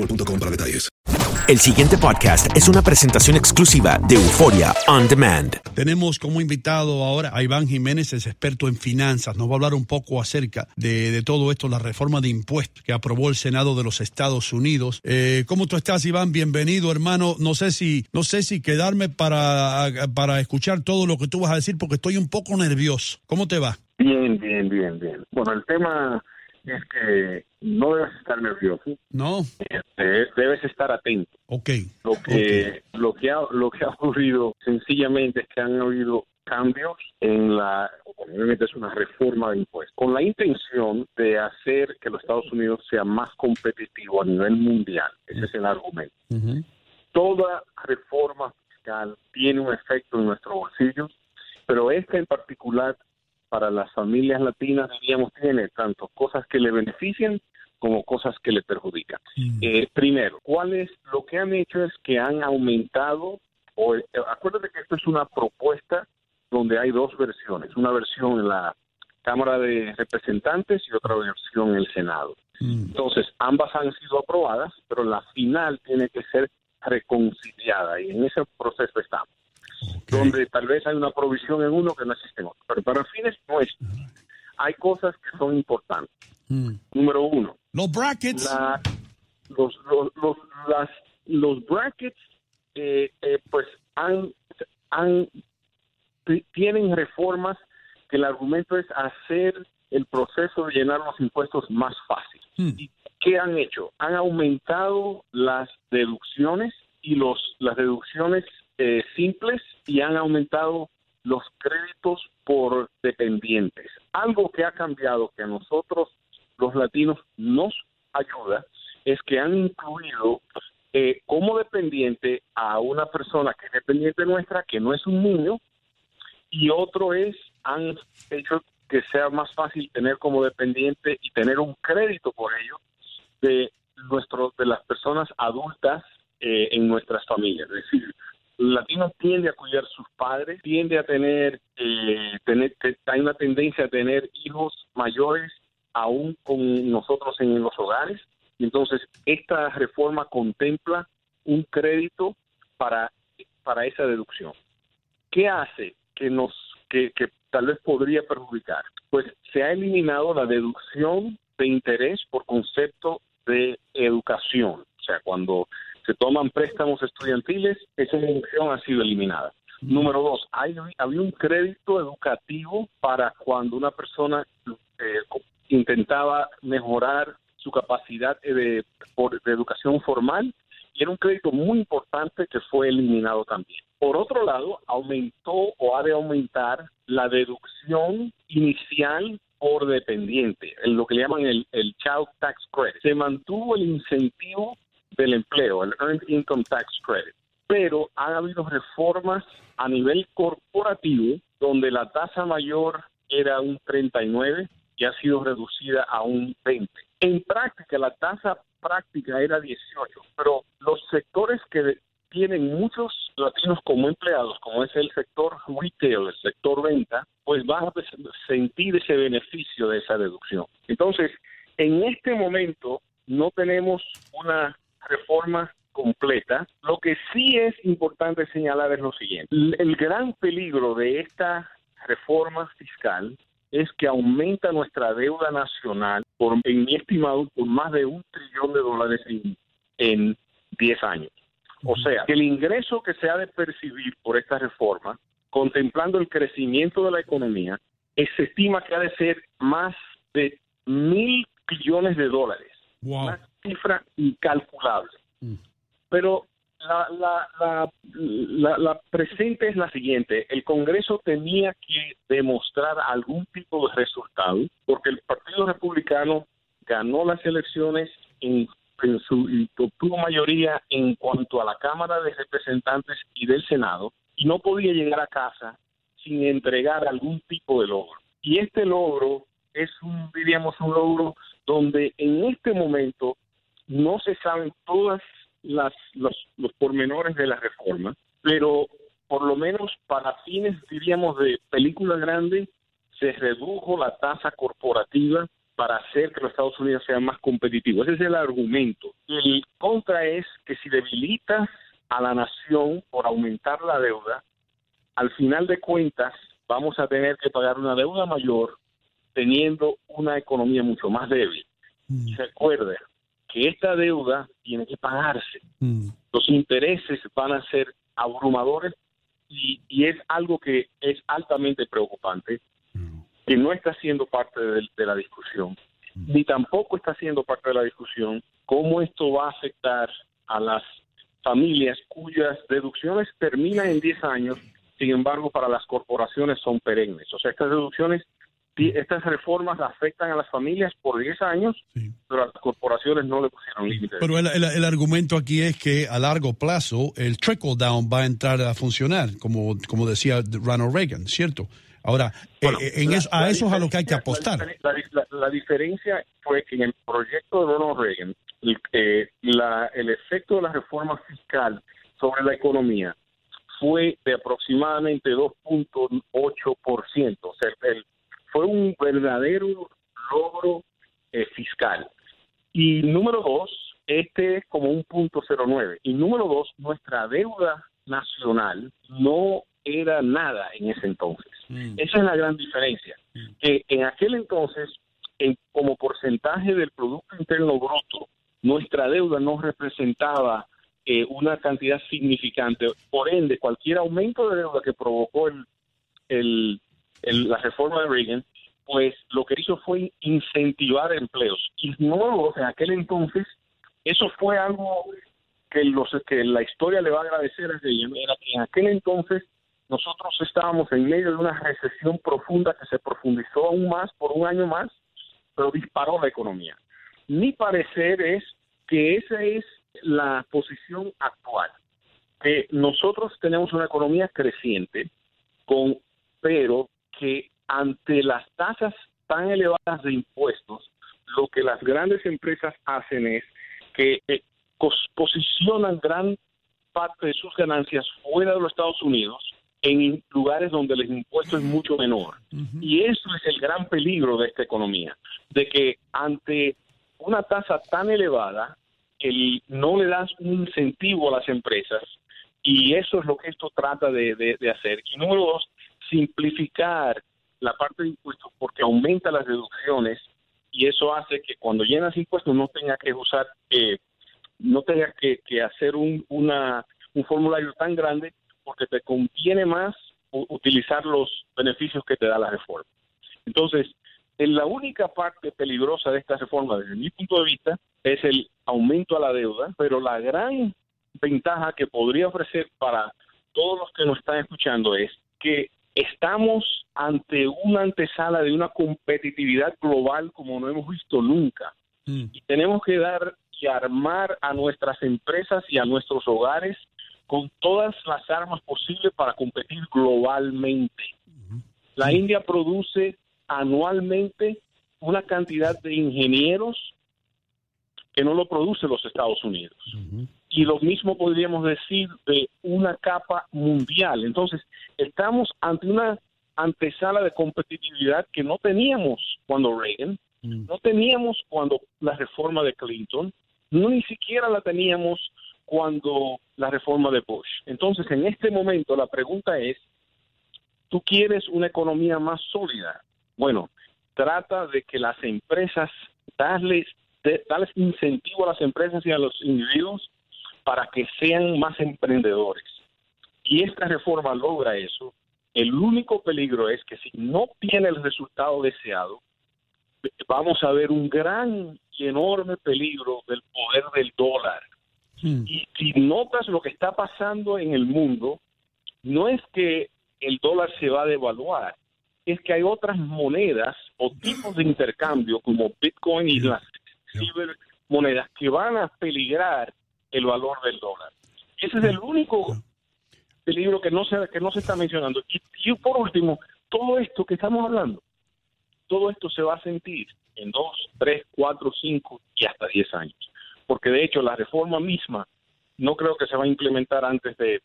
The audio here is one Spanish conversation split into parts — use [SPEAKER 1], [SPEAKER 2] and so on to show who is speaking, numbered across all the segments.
[SPEAKER 1] boostmobile.com para detalles.
[SPEAKER 2] El siguiente podcast es una presentación exclusiva de Euforia On Demand.
[SPEAKER 3] Tenemos como invitado ahora a Iván Jiménez, es experto en finanzas. Nos va a hablar un poco acerca de, de todo esto, la reforma de impuestos que aprobó el Senado de los Estados Unidos. Eh, ¿Cómo tú estás, Iván? Bienvenido, hermano. No sé si, no sé si quedarme para, para escuchar todo lo que tú vas a decir porque estoy un poco nervioso. ¿Cómo te va?
[SPEAKER 4] Bien, bien, bien, bien. Bueno, el tema es que no debes estar nervioso.
[SPEAKER 3] No.
[SPEAKER 4] Este, debes estar atento.
[SPEAKER 3] Ok.
[SPEAKER 4] Lo que, lo que, ha, lo que ha ocurrido sencillamente es que han habido cambios en la, obviamente es una reforma de impuestos, con la intención de hacer que los Estados Unidos sea más competitivo a nivel mundial. Ese es el argumento. Toda reforma fiscal tiene un efecto en nuestros bolsillos, pero esta en particular para las familias latinas, diríamos, tiene tanto cosas que le benefician como cosas que le perjudican. Eh, primero, ¿cuál es lo que han hecho? Es que han aumentado, o, eh, acuérdate que esto es una propuesta donde hay dos versiones, una versión en la Cámara de Representantes y otra versión en el Senado. Entonces, ambas han sido aprobadas, pero la final tiene que ser reconciliada y en ese proceso estamos donde tal vez hay una provisión en uno que no existe en otro. Pero para fines nuestros, hay cosas que son importantes. Número uno.
[SPEAKER 3] Los brackets.
[SPEAKER 4] la- los, los, los, las- los brackets, eh, eh, pues, han, han, ti- tienen reformas que el argumento es hacer el proceso de llenar los impuestos más fácil. ¿Y qué han hecho? Han aumentado las deducciones y los las deducciones eh, simples y han aumentado los créditos por dependientes. Algo que ha cambiado que a nosotros los latinos nos ayuda es que han incluido eh, como dependiente a una persona que es dependiente nuestra, que no es un niño, y otro es, han hecho que sea más fácil tener como dependiente y tener un crédito por ello de nuestro, de las personas adultas eh, en nuestras familias. Es decir, el latino tiende a cuidar a sus padres, tiende a tener, eh, tener te- hay una tendencia a tener hijos mayores aún con nosotros en los hogares. Entonces, esta reforma contempla un crédito para, para esa deducción. ¿Qué hace que nos que, que tal vez podría perjudicar? Pues se ha eliminado la deducción de interés por concepto de educación. O sea, cuando se toman préstamos estudiantiles, esa deducción ha sido eliminada. Número dos, hay, había un crédito educativo para cuando una persona eh, intentaba mejorar su capacidad de, por- de educación formal y era un crédito muy importante que fue eliminado también. Por otro lado, aumentó o ha de aumentar la deducción inicial por dependiente, en lo que le llaman el, el Child Tax Credit. Se mantuvo el incentivo del empleo, el Earned Income Tax Credit, pero han habido reformas a nivel corporativo donde la tasa mayor era un 39 y ha sido reducida a un 20. En práctica, la tasa práctica era 18, pero los sectores que tienen muchos latinos como empleados, como es el sector retail, el sector venta, pues van a sentir ese beneficio de esa deducción. Entonces, en este momento no tenemos una reforma completa. Lo que sí es importante señalar es lo siguiente. El- gran peligro de esta reforma fiscal es que aumenta nuestra deuda nacional, por, en mi estimado, por más de un trillón de dólares en, en 10 años. O sea, que el ingreso que se ha de percibir por esta reforma, contemplando el crecimiento de la economía, eh, se estima que ha de ser más de mil billones de dólares.
[SPEAKER 3] Wow.
[SPEAKER 4] Una cifra incalculable. Pero la, la, la, la, la presente es la siguiente. El Congreso tenía que demostrar algún tipo de resultado porque el Partido Republicano ganó las elecciones en, en su, y obtuvo mayoría en cuanto a la Cámara de Representantes y del Senado y no podía llegar a casa sin entregar algún tipo de logro. Y este logro es un, diríamos, un logro donde en este momento no se saben todas las los, los pormenores de la reforma, pero por lo menos para fines, diríamos, de película grande, se redujo la tasa corporativa para hacer que los Estados Unidos sean más competitivos. Ese es el argumento. El contra es que si debilitas a la nación por aumentar la deuda, al final de cuentas vamos a tener que pagar una deuda mayor teniendo una economía mucho más débil. Y recuerde que esta deuda tiene que pagarse. Los intereses van a ser abrumadores y, y es algo que es altamente preocupante, que no está siendo parte de, de la discusión, ni tampoco está siendo parte de la discusión cómo esto va a afectar a las familias cuyas deducciones terminan en 10 años, sin embargo para las corporaciones son perennes. O sea, estas deducciones, estas reformas afectan a las familias por 10 años, pero a las corporaciones no le pusieron límites.
[SPEAKER 3] Pero el, el- el argumento aquí es que a largo plazo el trickle down va a entrar a funcionar, como, como decía Ronald Reagan, ¿cierto? Ahora, eh, eh, en
[SPEAKER 4] La-
[SPEAKER 3] eso, a eso es a lo que hay que apostar.
[SPEAKER 4] La, la- diferencia fue que en el proyecto de Ronald Reagan, el, eh, la- el efecto de la reforma fiscal sobre la economía fue de aproximadamente 2.8%. O sea, el- fue un verdadero logro eh, fiscal. Y número dos, este es como un punto 09. Y número dos, nuestra deuda nacional no era nada en ese entonces. Esa es la gran diferencia. Que en aquel entonces, en- como porcentaje del Producto Interno Bruto, nuestra deuda no representaba eh, una cantidad significante. Por ende, cualquier aumento de deuda que provocó el, el- el- la reforma de Reagan, pues lo que hizo fue incentivar empleos. Y nuevo, en aquel entonces, eso fue algo que, los, que la historia le va a agradecer a Reagan, era que en aquel entonces nosotros estábamos en medio de una recesión profunda que se profundizó aún más por un año más, pero disparó la economía. Mi parecer es que esa es la posición actual, que nosotros tenemos una economía creciente, con, pero que ante las tasas tan elevadas de impuestos, lo que las grandes empresas hacen es que eh, posicionan gran parte de sus ganancias fuera de los Estados Unidos en lugares donde el impuesto es mucho menor. Y eso es el gran peligro de esta economía, de que ante una tasa tan elevada, el, no le das un incentivo a las empresas y eso es lo que esto trata de, de- de hacer. Y número dos, simplificar la parte de impuestos porque aumenta las deducciones y eso hace que cuando llenas impuestos no tenga que usar, eh, no tenga que, que hacer un, una, un formulario tan grande porque te conviene más utilizar los beneficios que te da la reforma. Entonces, la única parte peligrosa de esta reforma, desde mi punto de vista, es el aumento a la deuda, pero la gran ventaja que podría ofrecer para todos los que nos están escuchando es que estamos ante una antesala de una competitividad global como no hemos visto nunca. Y tenemos que dar y armar a nuestras empresas y a nuestros hogares con todas las armas posibles para competir globalmente. La India produce anualmente una cantidad de ingenieros que no lo produce los Estados Unidos. Y lo mismo podríamos decir de una capa mundial. Entonces, estamos ante una antesala de competitividad que no teníamos cuando Reagan, no teníamos cuando la reforma de Clinton, no ni siquiera la teníamos cuando la reforma de Bush. Entonces, en este momento la pregunta es, ¿tú quieres una economía más sólida? Bueno, trata de que las empresas, darles, darles incentivo a las empresas y a los individuos para que sean más emprendedores. Y esta reforma logra eso. El único peligro es que si no tiene el resultado deseado, vamos a ver un gran y enorme peligro del poder del dólar. Y si notas lo que está pasando en el mundo, no es que el dólar se va a devaluar, es que hay otras monedas o tipos de intercambio como Bitcoin y las cibermonedas que van a peligrar el valor del dólar. Ese es el único peligro que no se, que no se está mencionando. Y, y por último, todo esto que estamos hablando, todo esto se va a sentir en dos, tres, cuatro, cinco y hasta diez años. Porque de hecho la reforma misma no creo que se va a implementar antes de,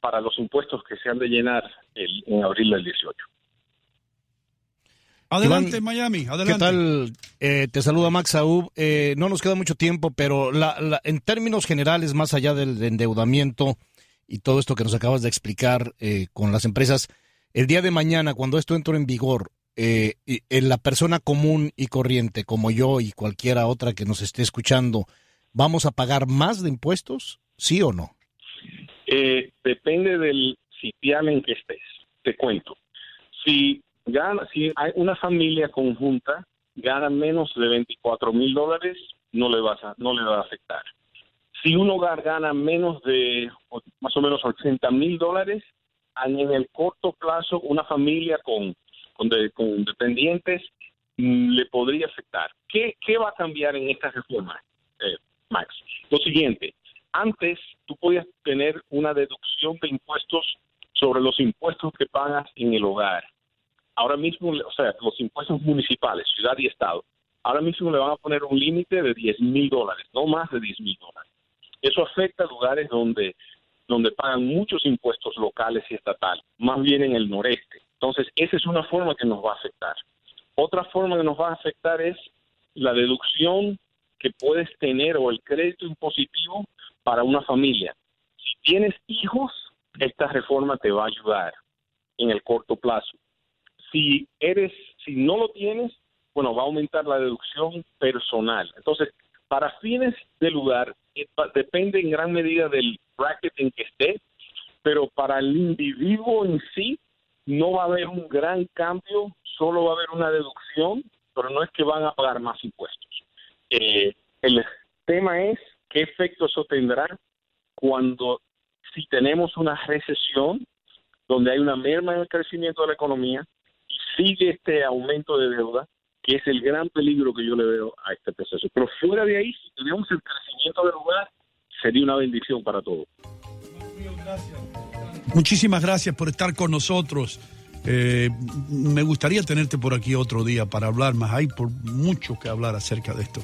[SPEAKER 4] para los impuestos que se han de llenar el, en abril del 18.
[SPEAKER 3] Adelante, Miami, adelante.
[SPEAKER 5] ¿Qué tal? Eh, te saluda Max Saúl. Eh, no nos queda mucho tiempo, pero la, en términos generales, más allá del endeudamiento y todo esto que nos acabas de explicar eh, con las empresas, el día de mañana, cuando esto entre en vigor, eh, en la persona común y corriente, como yo y cualquiera otra que nos esté escuchando, ¿vamos a pagar más de impuestos? ¿Sí o no?
[SPEAKER 4] depende del sitial en que estés. Te cuento. Si gana, si hay una familia conjunta gana menos de 24 mil dólares, no le vas a, no le va a afectar. Si un hogar gana menos de más o menos 80 mil dólares, en el corto plazo una familia con, con, dependientes mm, le podría afectar. ¿Qué, ¿Qué, va a cambiar en esta reforma, eh, Max? Lo siguiente, antes tú podías tener una deducción de impuestos sobre los impuestos que pagas en el hogar ahora mismo, o sea, los impuestos municipales, ciudad y estado, ahora mismo le van a poner un límite de 10 mil dólares, no más de 10 mil dólares. Eso afecta a lugares donde, donde pagan muchos impuestos locales y estatales, más bien en el noreste. Entonces, esa es una forma que nos va a afectar. Otra forma que nos va a afectar es la deducción que puedes tener o el crédito impositivo para una familia. Si tienes hijos, esta reforma te va a ayudar en el corto plazo si eres, si no lo tienes, bueno, va a aumentar la deducción personal. Entonces, para fines del lugar, eh, depende en gran medida del bracket en que esté, pero para el individuo en sí no va a haber un gran cambio, solo va a haber una deducción, pero no es que van a pagar más impuestos. Eh, el tema es qué efecto eso tendrá cuando si tenemos una recesión donde hay una merma en el crecimiento de la economía, sigue este aumento de deuda, que es el gran peligro que yo le veo a este proceso. Pero fuera de ahí, si tenemos el crecimiento del lugar, sería una bendición para todos.
[SPEAKER 3] Muchísimas gracias por estar con nosotros. Eh, me gustaría tenerte por aquí otro día para hablar más. Hay por mucho que hablar acerca de esto.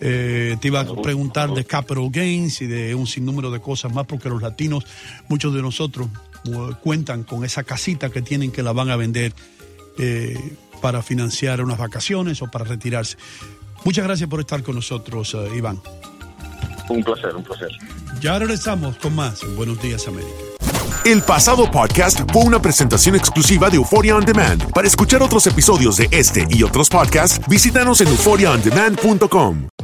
[SPEAKER 3] Eh, te iba a preguntar de capital gains y de un sinnúmero de cosas más, porque los latinos, muchos de nosotros, cuentan con esa casita que tienen que la van a vender eh, para financiar unas vacaciones o para retirarse. Muchas gracias por estar con nosotros, eh, Iván.
[SPEAKER 4] Un placer, un placer.
[SPEAKER 3] Ya regresamos con más Buenos Días, América.
[SPEAKER 2] El pasado podcast fue una presentación exclusiva de Euphoria On Demand. Para escuchar otros episodios de este y otros podcasts, visítanos en euphoriaondemand.com.